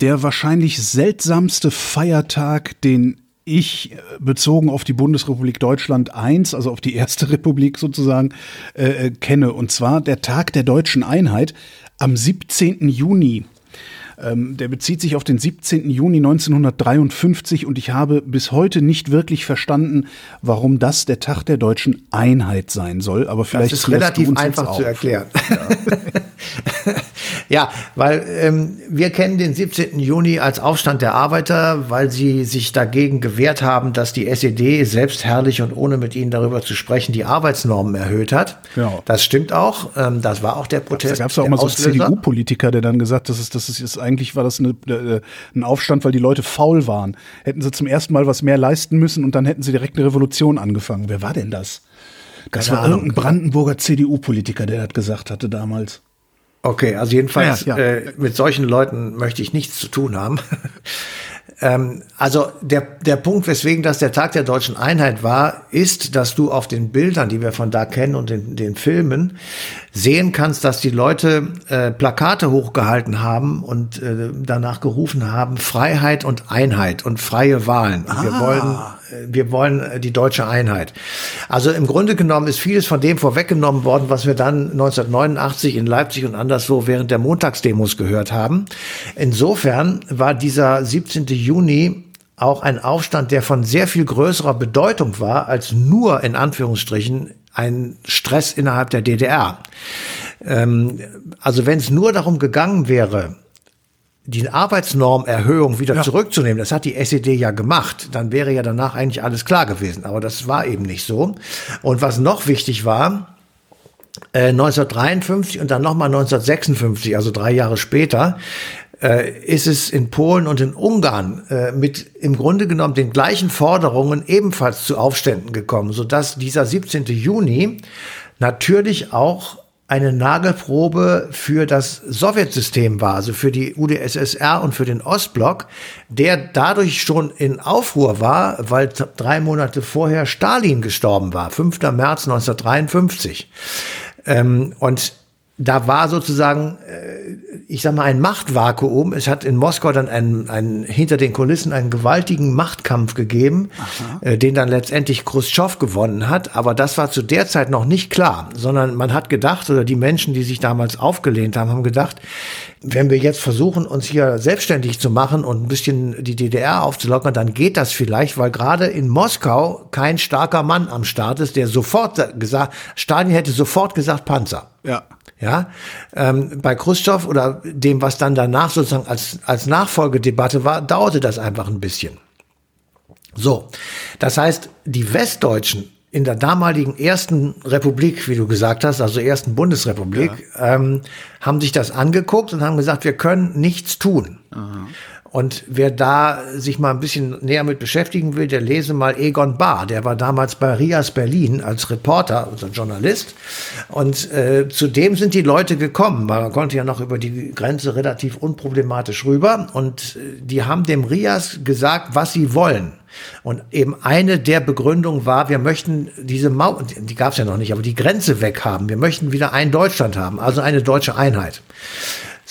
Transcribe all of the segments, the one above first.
der wahrscheinlich seltsamste Feiertag, den ich äh, bezogen auf die Bundesrepublik Deutschland I, also auf die erste Republik sozusagen, äh, äh, kenne. Und zwar der Tag der deutschen Einheit am 17. Juni ähm, der bezieht sich auf den 17. Juni 1953 und ich habe bis heute nicht wirklich verstanden, warum das der Tag der deutschen Einheit sein soll. Aber vielleicht das ist relativ einfach zu erklären. Ja. ja, weil ähm, wir kennen den 17. Juni als Aufstand der Arbeiter, weil sie sich dagegen gewehrt haben, dass die SED selbstherrlich und ohne mit ihnen darüber zu sprechen die Arbeitsnormen erhöht hat. Genau. Das stimmt auch. Ähm, das war auch der Protest. Da gab es auch mal so einen CDU-Politiker, der dann gesagt, das ist, das ist eigentlich war das eine, äh, ein Aufstand, weil die Leute faul waren. Hätten sie zum ersten Mal was mehr leisten müssen und dann hätten sie direkt eine Revolution angefangen. Wer war denn das? Das Keine war Ahnung. irgendein Brandenburger CDU-Politiker, der das gesagt hatte damals. Okay, also jedenfalls ja, ja. Äh, mit solchen Leuten möchte ich nichts zu tun haben. ähm, also der, der Punkt, weswegen das der Tag der deutschen Einheit war, ist, dass du auf den Bildern, die wir von da kennen und in den Filmen, sehen kannst, dass die Leute äh, Plakate hochgehalten haben und äh, danach gerufen haben, Freiheit und Einheit und freie Wahlen. Ah. Wir wollen wir wollen äh, die deutsche Einheit. Also im Grunde genommen ist vieles von dem vorweggenommen worden, was wir dann 1989 in Leipzig und anderswo während der Montagsdemos gehört haben. Insofern war dieser 17. Juni auch ein Aufstand, der von sehr viel größerer Bedeutung war als nur in Anführungsstrichen ein Stress innerhalb der DDR. Ähm, also wenn es nur darum gegangen wäre, die Arbeitsnormerhöhung wieder ja. zurückzunehmen, das hat die SED ja gemacht, dann wäre ja danach eigentlich alles klar gewesen. Aber das war eben nicht so. Und was noch wichtig war, äh, 1953 und dann nochmal 1956, also drei Jahre später, äh, ist es in Polen und in Ungarn äh, mit im Grunde genommen den gleichen Forderungen ebenfalls zu Aufständen gekommen, sodass dieser 17. Juni natürlich auch eine Nagelprobe für das Sowjetsystem war, also für die UdSSR und für den Ostblock, der dadurch schon in Aufruhr war, weil drei Monate vorher Stalin gestorben war, 5. März 1953. Ähm, und da war sozusagen, äh, ich sag mal, ein Machtvakuum. Es hat in Moskau dann einen, einen, hinter den Kulissen einen gewaltigen Machtkampf gegeben, äh, den dann letztendlich Khrushchev gewonnen hat. Aber das war zu der Zeit noch nicht klar, sondern man hat gedacht, oder die Menschen, die sich damals aufgelehnt haben, haben gedacht, wenn wir jetzt versuchen, uns hier selbstständig zu machen und ein bisschen die DDR aufzulockern, dann geht das vielleicht, weil gerade in Moskau kein starker Mann am Start ist, der sofort gesagt, Stalin hätte sofort gesagt Panzer. Ja. Ja, ähm, bei Khrushchev oder dem, was dann danach sozusagen als, als Nachfolgedebatte war, dauerte das einfach ein bisschen. So, das heißt, die Westdeutschen in der damaligen ersten Republik, wie du gesagt hast, also ersten Bundesrepublik, ja. ähm, haben sich das angeguckt und haben gesagt, wir können nichts tun. Aha. Und wer da sich mal ein bisschen näher mit beschäftigen will, der lese mal Egon Bahr. Der war damals bei Rias Berlin als Reporter, also Journalist. Und äh, zu dem sind die Leute gekommen. Man konnte ja noch über die Grenze relativ unproblematisch rüber. Und äh, die haben dem Rias gesagt, was sie wollen. Und eben eine der Begründungen war, wir möchten diese Mauer, die gab es ja noch nicht, aber die Grenze weghaben. Wir möchten wieder ein Deutschland haben, also eine deutsche Einheit.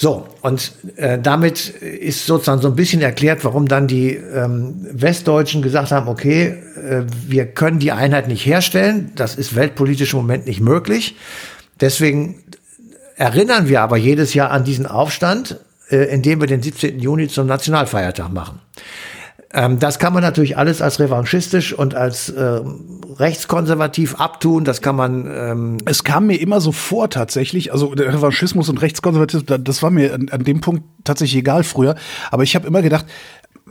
So, und äh, damit ist sozusagen so ein bisschen erklärt, warum dann die ähm, Westdeutschen gesagt haben, okay, äh, wir können die Einheit nicht herstellen, das ist weltpolitisch im Moment nicht möglich. Deswegen erinnern wir aber jedes Jahr an diesen Aufstand, äh, indem wir den 17. Juni zum Nationalfeiertag machen. Ähm, das kann man natürlich alles als revanchistisch und als äh, rechtskonservativ abtun. Das kann man. Ähm es kam mir immer so vor tatsächlich. Also der Revanchismus und Rechtskonservatismus, das war mir an, an dem Punkt tatsächlich egal früher. Aber ich habe immer gedacht,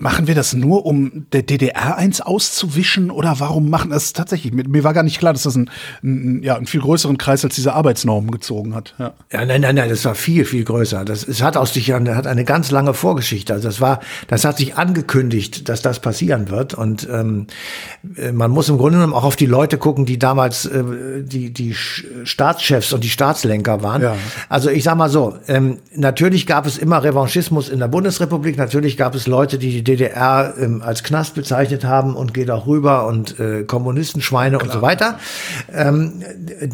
machen wir das nur, um der DDR eins auszuwischen oder warum machen das tatsächlich? Mir war gar nicht klar, dass das einen, einen, ja, einen viel größeren Kreis als diese Arbeitsnormen gezogen hat. Ja. ja, nein, nein, nein, das war viel, viel größer. Das, es hat aus sich hat eine ganz lange Vorgeschichte. Also das war, das hat sich angekündigt, dass das passieren wird. Und ähm, äh, man muss im Grunde genommen auch auf die Leute gucken, die damals äh, die, die Staatschefs und die Staatslenker waren. Ja. Also ich sag mal so, ähm, natürlich gab es immer Revanchismus in der Bundesrepublik, natürlich gab es Leute, die die DDR ähm, als Knast bezeichnet haben und geht auch rüber und äh, Kommunistenschweine Klar. und so weiter. Ähm,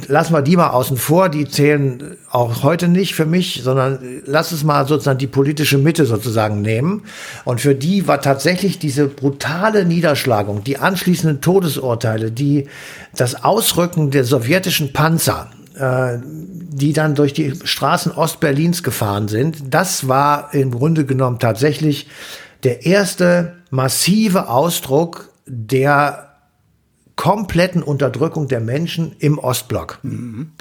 lassen wir die mal außen vor, die zählen auch heute nicht für mich, sondern lass es mal sozusagen die politische Mitte sozusagen nehmen. Und für die war tatsächlich diese brutale Niederschlagung, die anschließenden Todesurteile, die das Ausrücken der sowjetischen Panzer, äh, die dann durch die Straßen Ostberlins gefahren sind, das war im Grunde genommen tatsächlich der erste massive Ausdruck der kompletten Unterdrückung der Menschen im Ostblock. Mhm.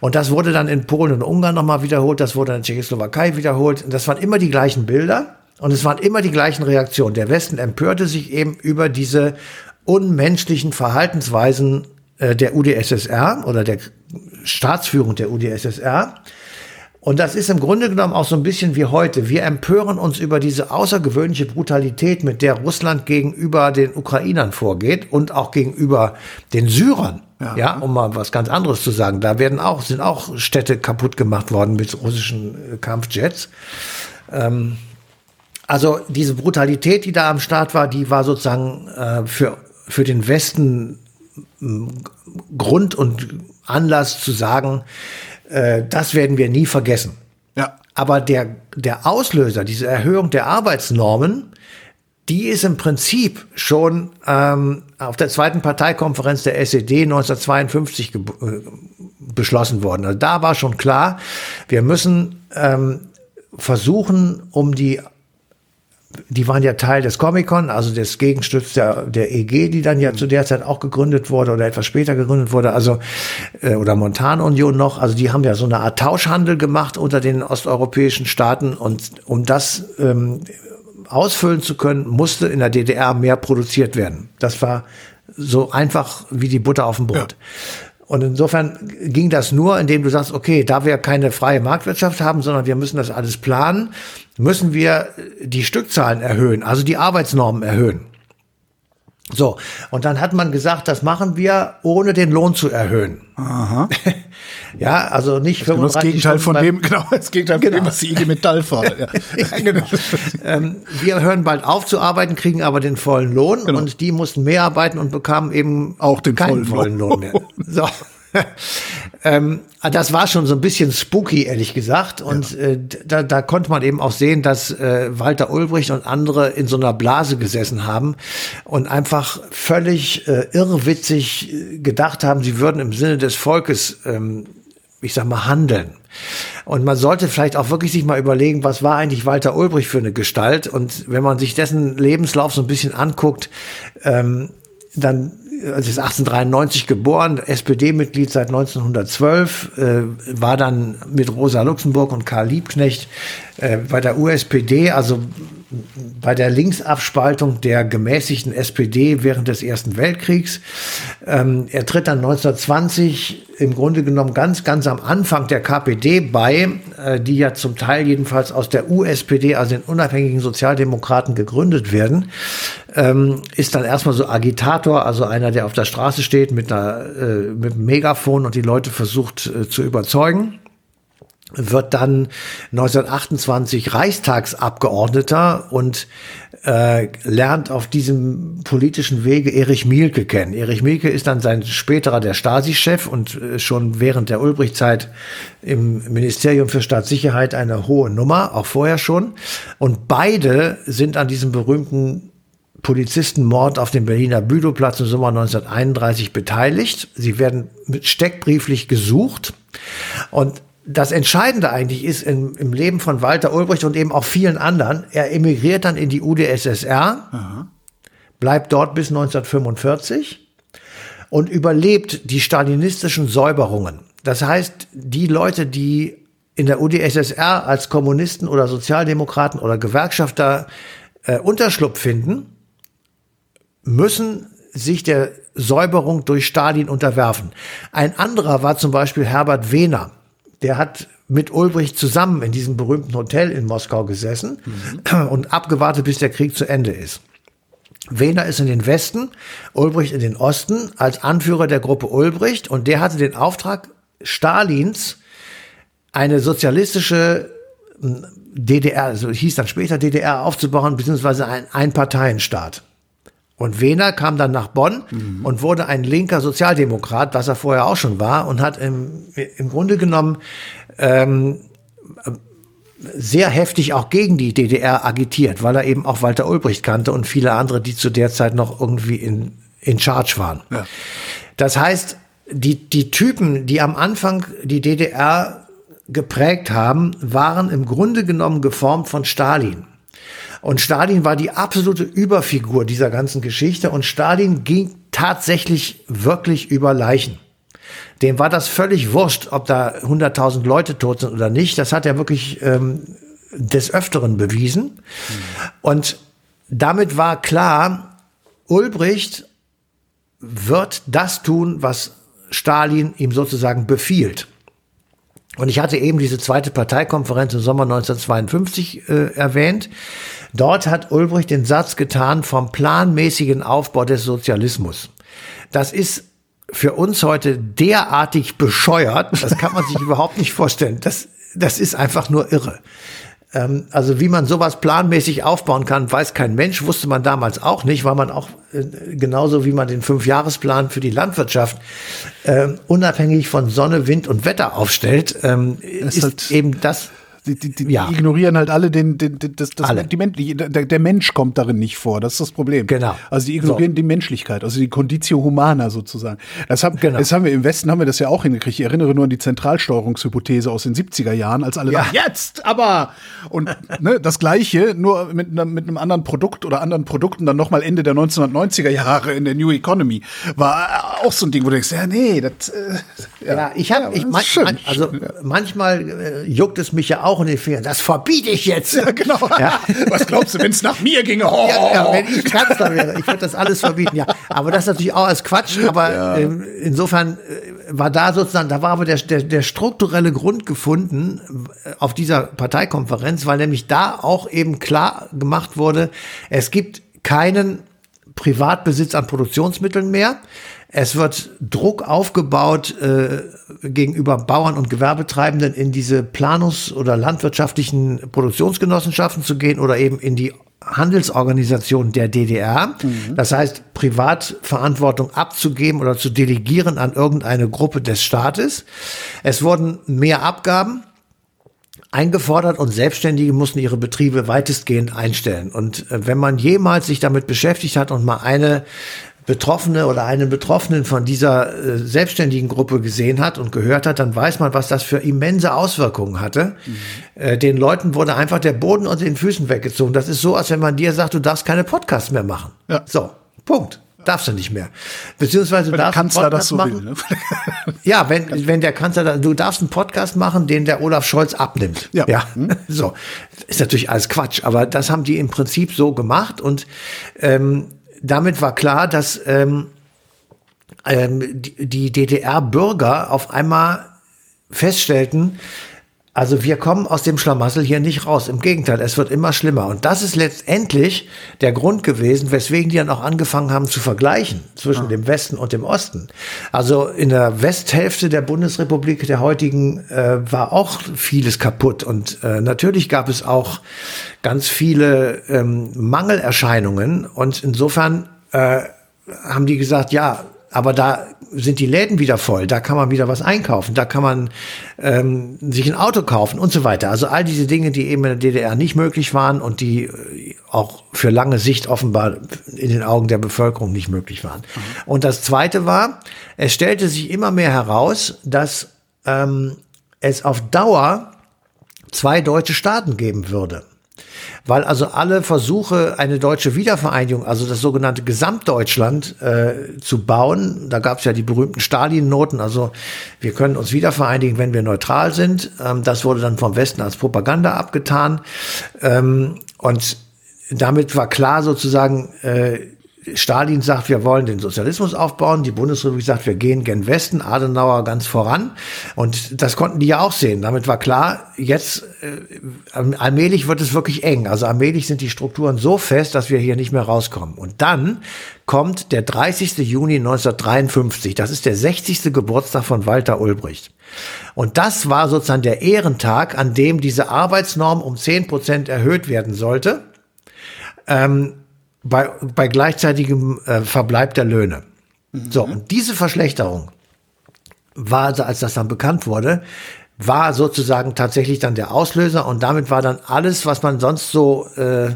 Und das wurde dann in Polen und Ungarn nochmal wiederholt, das wurde in der Tschechoslowakei wiederholt. Das waren immer die gleichen Bilder und es waren immer die gleichen Reaktionen. Der Westen empörte sich eben über diese unmenschlichen Verhaltensweisen äh, der UdSSR oder der Staatsführung der UdSSR. Und das ist im Grunde genommen auch so ein bisschen wie heute. Wir empören uns über diese außergewöhnliche Brutalität, mit der Russland gegenüber den Ukrainern vorgeht und auch gegenüber den Syrern. Ja. ja, um mal was ganz anderes zu sagen. Da werden auch, sind auch Städte kaputt gemacht worden mit russischen äh, Kampfjets. Ähm, also diese Brutalität, die da am Start war, die war sozusagen äh, für, für den Westen Grund und Anlass zu sagen, äh, das werden wir nie vergessen. Ja. Aber der, der Auslöser, diese Erhöhung der Arbeitsnormen, die ist im Prinzip schon ähm, auf der zweiten Parteikonferenz der SED 1952 äh, beschlossen worden. Also da war schon klar, wir müssen ähm, versuchen, um die die waren ja Teil des Comic-Con, also des Gegenstütz der, der EG, die dann ja zu der Zeit auch gegründet wurde oder etwas später gegründet wurde, also äh, oder Montanunion noch. Also die haben ja so eine Art Tauschhandel gemacht unter den osteuropäischen Staaten und um das ähm, ausfüllen zu können, musste in der DDR mehr produziert werden. Das war so einfach wie die Butter auf dem Brot. Ja. Und insofern ging das nur, indem du sagst, okay, da wir keine freie Marktwirtschaft haben, sondern wir müssen das alles planen, müssen wir die Stückzahlen erhöhen, also die Arbeitsnormen erhöhen. So, und dann hat man gesagt, das machen wir, ohne den Lohn zu erhöhen. Aha. ja, also nicht das 35 das Gegenteil von dem, genau, das Gegenteil genau. von dem, was die IG Metall fordert. Ja. genau. ähm, wir hören bald auf zu arbeiten, kriegen aber den vollen Lohn genau. und die mussten mehr arbeiten und bekamen eben auch den keinen vollen Lohn, vollen Lohn mehr. So. ähm, das war schon so ein bisschen spooky, ehrlich gesagt. Und ja. äh, da, da konnte man eben auch sehen, dass äh, Walter Ulbricht und andere in so einer Blase gesessen haben und einfach völlig äh, irrwitzig äh, gedacht haben, sie würden im Sinne des Volkes, ähm, ich sag mal, handeln. Und man sollte vielleicht auch wirklich sich mal überlegen, was war eigentlich Walter Ulbricht für eine Gestalt? Und wenn man sich dessen Lebenslauf so ein bisschen anguckt, ähm, dann also ist 1893 geboren, SPD-Mitglied seit 1912, äh, war dann mit Rosa Luxemburg und Karl Liebknecht äh, bei der USPD, also bei der Linksabspaltung der gemäßigten SPD während des Ersten Weltkriegs. Ähm, er tritt dann 1920 im Grunde genommen ganz, ganz am Anfang der KPD bei, äh, die ja zum Teil jedenfalls aus der USPD, also den unabhängigen Sozialdemokraten, gegründet werden. Ähm, ist dann erstmal so Agitator, also einer, der auf der Straße steht mit, einer, äh, mit einem Megafon und die Leute versucht äh, zu überzeugen wird dann 1928 Reichstagsabgeordneter und äh, lernt auf diesem politischen Wege Erich Mielke kennen. Erich Mielke ist dann sein späterer der Stasi-Chef und äh, schon während der Ulbricht-Zeit im Ministerium für Staatssicherheit eine hohe Nummer, auch vorher schon. Und beide sind an diesem berühmten Polizistenmord auf dem Berliner Bülowplatz im Sommer 1931 beteiligt. Sie werden steckbrieflich gesucht. Und das Entscheidende eigentlich ist im, im, Leben von Walter Ulbricht und eben auch vielen anderen, er emigriert dann in die UdSSR, Aha. bleibt dort bis 1945 und überlebt die stalinistischen Säuberungen. Das heißt, die Leute, die in der UdSSR als Kommunisten oder Sozialdemokraten oder Gewerkschafter äh, Unterschlupf finden, müssen sich der Säuberung durch Stalin unterwerfen. Ein anderer war zum Beispiel Herbert Wehner. Der hat mit Ulbricht zusammen in diesem berühmten Hotel in Moskau gesessen mhm. und abgewartet, bis der Krieg zu Ende ist. Wehner ist in den Westen, Ulbricht in den Osten als Anführer der Gruppe Ulbricht und der hatte den Auftrag Stalins eine sozialistische hm, DDR, also hieß dann später DDR aufzubauen, beziehungsweise ein Einparteienstaat. Und Wehner kam dann nach Bonn mhm. und wurde ein linker Sozialdemokrat, was er vorher auch schon war, und hat im, im Grunde genommen ähm, sehr heftig auch gegen die DDR agitiert, weil er eben auch Walter Ulbricht kannte und viele andere, die zu der Zeit noch irgendwie in, in Charge waren. Ja. Das heißt, die, die Typen, die am Anfang die DDR geprägt haben, waren im Grunde genommen geformt von Stalin. Und Stalin war die absolute Überfigur dieser ganzen Geschichte und Stalin ging tatsächlich wirklich über Leichen. Dem war das völlig wurscht, ob da 100.000 Leute tot sind oder nicht. Das hat er wirklich ähm, des Öfteren bewiesen. Mhm. Und damit war klar, Ulbricht wird das tun, was Stalin ihm sozusagen befiehlt. Und ich hatte eben diese zweite Parteikonferenz im Sommer 1952 äh, erwähnt. Dort hat Ulbricht den Satz getan vom planmäßigen Aufbau des Sozialismus. Das ist für uns heute derartig bescheuert, das kann man sich überhaupt nicht vorstellen. Das, das ist einfach nur irre. Ähm, also wie man sowas planmäßig aufbauen kann, weiß kein Mensch, wusste man damals auch nicht, weil man auch äh, genauso wie man den Fünfjahresplan für die Landwirtschaft äh, unabhängig von Sonne, Wind und Wetter aufstellt, ähm, ist, halt eben das die, die, die ja. ignorieren halt alle den, den, das, das, alle. Die, der, der Mensch kommt darin nicht vor. Das ist das Problem. Genau. Also die ignorieren so. die Menschlichkeit, also die Conditio Humana sozusagen. Das haben, genau. das haben wir im Westen haben wir das ja auch hingekriegt. Ich erinnere nur an die Zentralsteuerungshypothese aus den 70er Jahren, als alle ja. Dachten, jetzt, aber und ne, das Gleiche, nur mit, mit einem anderen Produkt oder anderen Produkten dann nochmal Ende der 1990er Jahre in der New Economy war auch so ein Ding, wo du denkst, ja nee, das. Äh, ja, ja, ich habe, ja, ich man, also manchmal äh, juckt es mich ja auch auch in den Fingern. Das verbiete ich jetzt. Ja, genau. Ja. Was glaubst du, wenn es nach mir ginge? Oh. Ja, ja, wenn ich Kanzler wäre, ich würde das alles verbieten. Ja, aber das ist natürlich auch als Quatsch. Aber ähm, insofern äh, war da sozusagen, da war aber der, der, der strukturelle Grund gefunden äh, auf dieser Parteikonferenz, weil nämlich da auch eben klar gemacht wurde, es gibt keinen Privatbesitz an Produktionsmitteln mehr. Es wird Druck aufgebaut äh, gegenüber Bauern und Gewerbetreibenden in diese Planungs- oder landwirtschaftlichen Produktionsgenossenschaften zu gehen oder eben in die Handelsorganisation der DDR. Mhm. Das heißt, Privatverantwortung abzugeben oder zu delegieren an irgendeine Gruppe des Staates. Es wurden mehr Abgaben eingefordert und Selbstständige mussten ihre Betriebe weitestgehend einstellen. Und äh, wenn man jemals sich damit beschäftigt hat und mal eine Betroffene oder einen Betroffenen von dieser äh, selbstständigen Gruppe gesehen hat und gehört hat, dann weiß man, was das für immense Auswirkungen hatte. Mhm. Äh, den Leuten wurde einfach der Boden unter den Füßen weggezogen. Das ist so, als wenn man dir sagt, du darfst keine Podcasts mehr machen. Ja. So, Punkt. Darfst du nicht mehr. Beziehungsweise wenn der Kanzler das so machen. will. Ne? ja, wenn, wenn der Kanzler, du darfst einen Podcast machen, den der Olaf Scholz abnimmt. Ja. ja. Hm? So. Ist natürlich alles Quatsch, aber das haben die im Prinzip so gemacht und ähm, damit war klar, dass ähm, ähm, die, die DDR-Bürger auf einmal feststellten, also wir kommen aus dem Schlamassel hier nicht raus. Im Gegenteil, es wird immer schlimmer. Und das ist letztendlich der Grund gewesen, weswegen die dann auch angefangen haben zu vergleichen zwischen ah. dem Westen und dem Osten. Also in der Westhälfte der Bundesrepublik der heutigen äh, war auch vieles kaputt. Und äh, natürlich gab es auch ganz viele ähm, Mangelerscheinungen. Und insofern äh, haben die gesagt, ja, aber da sind die Läden wieder voll, da kann man wieder was einkaufen, da kann man ähm, sich ein Auto kaufen und so weiter. Also all diese Dinge, die eben in der DDR nicht möglich waren und die äh, auch für lange Sicht offenbar in den Augen der Bevölkerung nicht möglich waren. Mhm. Und das Zweite war, es stellte sich immer mehr heraus, dass ähm, es auf Dauer zwei deutsche Staaten geben würde weil also alle Versuche, eine deutsche Wiedervereinigung, also das sogenannte Gesamtdeutschland äh, zu bauen, da gab es ja die berühmten Stalin-Noten, also wir können uns wiedervereinigen, wenn wir neutral sind. Ähm, das wurde dann vom Westen als Propaganda abgetan. Ähm, und damit war klar sozusagen, äh, Stalin sagt, wir wollen den Sozialismus aufbauen. Die Bundesrepublik sagt, wir gehen gen Westen. Adenauer ganz voran. Und das konnten die ja auch sehen. Damit war klar, jetzt äh, allmählich wird es wirklich eng. Also allmählich sind die Strukturen so fest, dass wir hier nicht mehr rauskommen. Und dann kommt der 30. Juni 1953. Das ist der 60. Geburtstag von Walter Ulbricht. Und das war sozusagen der Ehrentag, an dem diese Arbeitsnorm um 10 Prozent erhöht werden sollte. Ähm, bei, bei gleichzeitigem äh, Verbleib der Löhne. Mhm. So, und diese Verschlechterung war, also, als das dann bekannt wurde, war sozusagen tatsächlich dann der Auslöser und damit war dann alles, was man sonst so äh, äh,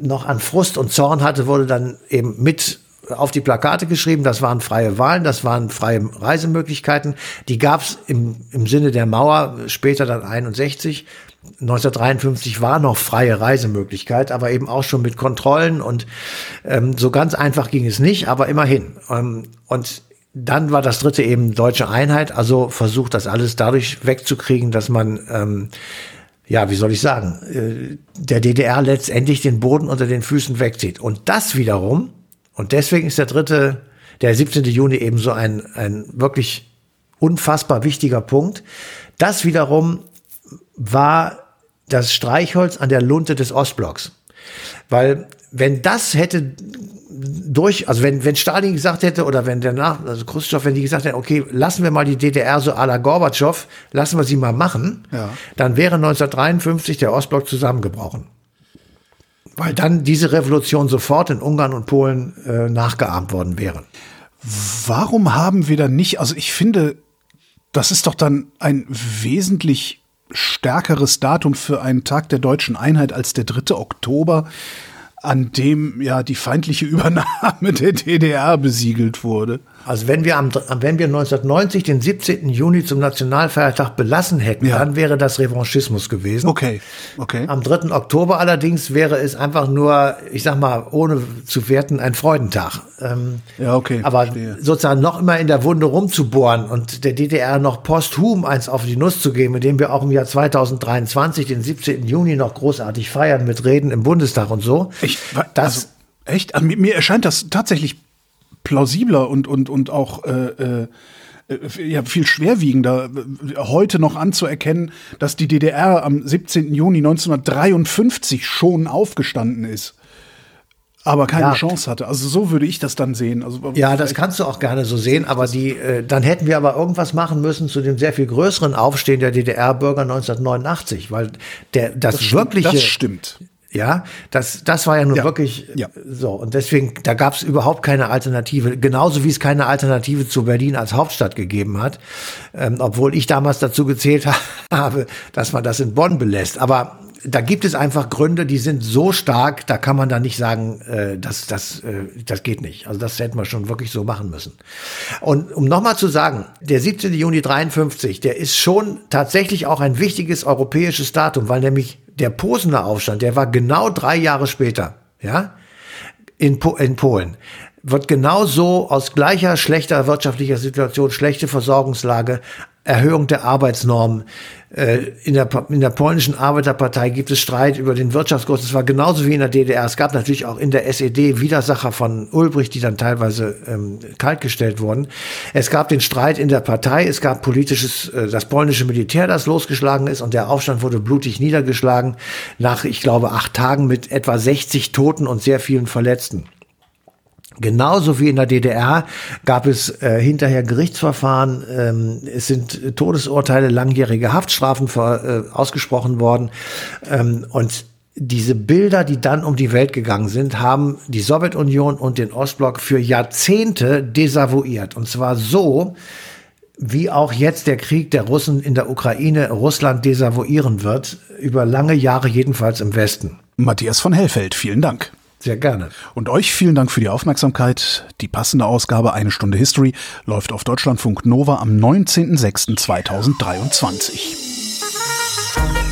noch an Frust und Zorn hatte, wurde dann eben mit auf die Plakate geschrieben. Das waren freie Wahlen, das waren freie Reisemöglichkeiten. Die gab es im, im Sinne der Mauer später dann 61 1953 war noch freie Reisemöglichkeit, aber eben auch schon mit Kontrollen und ähm, so ganz einfach ging es nicht, aber immerhin. Ähm, und dann war das dritte eben deutsche Einheit, also versucht das alles dadurch wegzukriegen, dass man, ähm, ja, wie soll ich sagen, äh, der DDR letztendlich den Boden unter den Füßen wegzieht. Und das wiederum, und deswegen ist der dritte, der 17. Juni eben so ein, ein wirklich unfassbar wichtiger Punkt, das wiederum war das Streichholz an der Lunte des Ostblocks. Weil wenn das hätte durch, also wenn, wenn Stalin gesagt hätte oder wenn der Nach, also Khrushchev, wenn die gesagt hätten, okay, lassen wir mal die DDR so à la Gorbatschow, lassen wir sie mal machen, ja. dann wäre 1953 der Ostblock zusammengebrochen. Weil dann diese Revolution sofort in Ungarn und Polen äh, nachgeahmt worden wäre. Warum haben wir dann nicht, also ich finde, das ist doch dann ein wesentlich stärkeres Datum für einen Tag der deutschen Einheit als der 3. Oktober, an dem ja die feindliche Übernahme der DDR besiegelt wurde. Also wenn wir, am, wenn wir 1990 den 17. Juni zum Nationalfeiertag belassen hätten, ja. dann wäre das Revanchismus gewesen. Okay, okay. Am 3. Oktober allerdings wäre es einfach nur, ich sag mal, ohne zu werten, ein Freudentag. Ähm, ja, okay. Aber verstehe. sozusagen noch immer in der Wunde rumzubohren und der DDR noch posthum eins auf die Nuss zu geben, indem wir auch im Jahr 2023 den 17. Juni noch großartig feiern mit Reden im Bundestag und so. Ich, das, also, echt? Also, mir, mir erscheint das tatsächlich plausibler und, und, und auch äh, äh, ja, viel schwerwiegender heute noch anzuerkennen, dass die DDR am 17. Juni 1953 schon aufgestanden ist aber keine ja. Chance hatte. Also so würde ich das dann sehen. Also, ja, das kannst du auch gerne so sehen, aber die, äh, dann hätten wir aber irgendwas machen müssen zu dem sehr viel größeren Aufstehen der DDR-Bürger 1989, weil der das, das wirkliche das stimmt. Ja, das, das war ja nun ja. wirklich ja. so. Und deswegen, da gab es überhaupt keine Alternative. Genauso wie es keine Alternative zu Berlin als Hauptstadt gegeben hat. Ähm, obwohl ich damals dazu gezählt habe, dass man das in Bonn belässt. Aber da gibt es einfach Gründe, die sind so stark, da kann man da nicht sagen, äh, das, das, äh, das geht nicht. Also das hätten wir schon wirklich so machen müssen. Und um nochmal zu sagen, der 17. Juni 53, der ist schon tatsächlich auch ein wichtiges europäisches Datum, weil nämlich der Posener Aufstand, der war genau drei Jahre später, ja, in, po in Polen wird genauso aus gleicher schlechter wirtschaftlicher Situation, schlechte Versorgungslage, Erhöhung der Arbeitsnormen. Äh, in der, in der polnischen Arbeiterpartei gibt es Streit über den Wirtschaftskurs. Es war genauso wie in der DDR. Es gab natürlich auch in der SED Widersacher von Ulbricht, die dann teilweise ähm, kaltgestellt wurden. Es gab den Streit in der Partei. Es gab politisches, äh, das polnische Militär, das losgeschlagen ist und der Aufstand wurde blutig niedergeschlagen nach, ich glaube, acht Tagen mit etwa 60 Toten und sehr vielen Verletzten. Genauso wie in der DDR gab es äh, hinterher Gerichtsverfahren. Ähm, es sind Todesurteile, langjährige Haftstrafen für, äh, ausgesprochen worden. Ähm, und diese Bilder, die dann um die Welt gegangen sind, haben die Sowjetunion und den Ostblock für Jahrzehnte desavouiert. Und zwar so, wie auch jetzt der Krieg der Russen in der Ukraine Russland desavouieren wird, über lange Jahre jedenfalls im Westen. Matthias von Hellfeld, vielen Dank. Sehr gerne. Und euch vielen Dank für die Aufmerksamkeit. Die passende Ausgabe Eine Stunde History läuft auf Deutschlandfunk Nova am 19.06.2023.